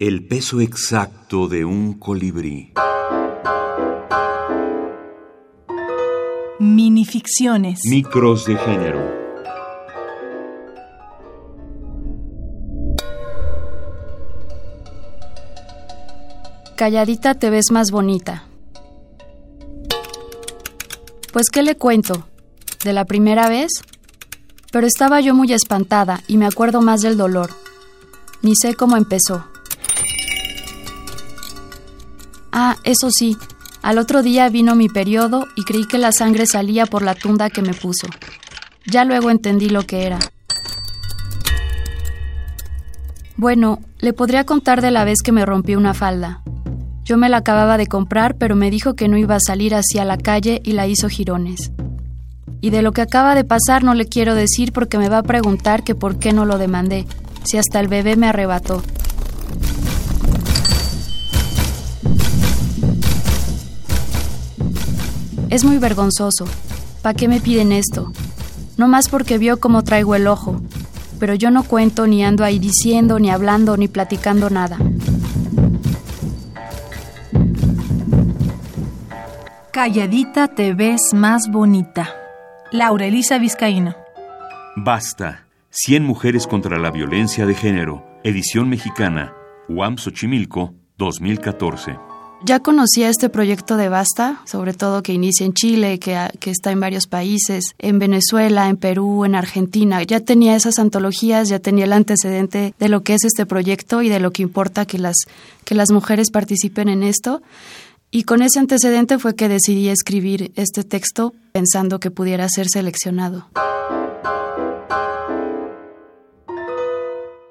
El peso exacto de un colibrí. Minificciones. Micros de género. Calladita te ves más bonita. Pues, ¿qué le cuento? ¿De la primera vez? Pero estaba yo muy espantada y me acuerdo más del dolor. Ni sé cómo empezó. Ah, eso sí, al otro día vino mi periodo y creí que la sangre salía por la tunda que me puso. Ya luego entendí lo que era. Bueno, le podría contar de la vez que me rompí una falda. Yo me la acababa de comprar, pero me dijo que no iba a salir hacia la calle y la hizo jirones. Y de lo que acaba de pasar no le quiero decir porque me va a preguntar que por qué no lo demandé, si hasta el bebé me arrebató. Es muy vergonzoso. ¿Para qué me piden esto? No más porque vio cómo traigo el ojo. Pero yo no cuento ni ando ahí diciendo, ni hablando, ni platicando nada. Calladita te ves más bonita. Laura Elisa Vizcaíno. Basta. 100 mujeres contra la violencia de género. Edición mexicana. UAM Xochimilco, 2014. Ya conocía este proyecto de Basta, sobre todo que inicia en Chile, que, que, está en varios países, en Venezuela, en Perú, en Argentina. Ya tenía esas antologías, ya tenía el antecedente de lo que es este proyecto y de lo que importa que las, que las mujeres participen en esto. Y con ese antecedente fue que decidí escribir este texto pensando que pudiera ser seleccionado.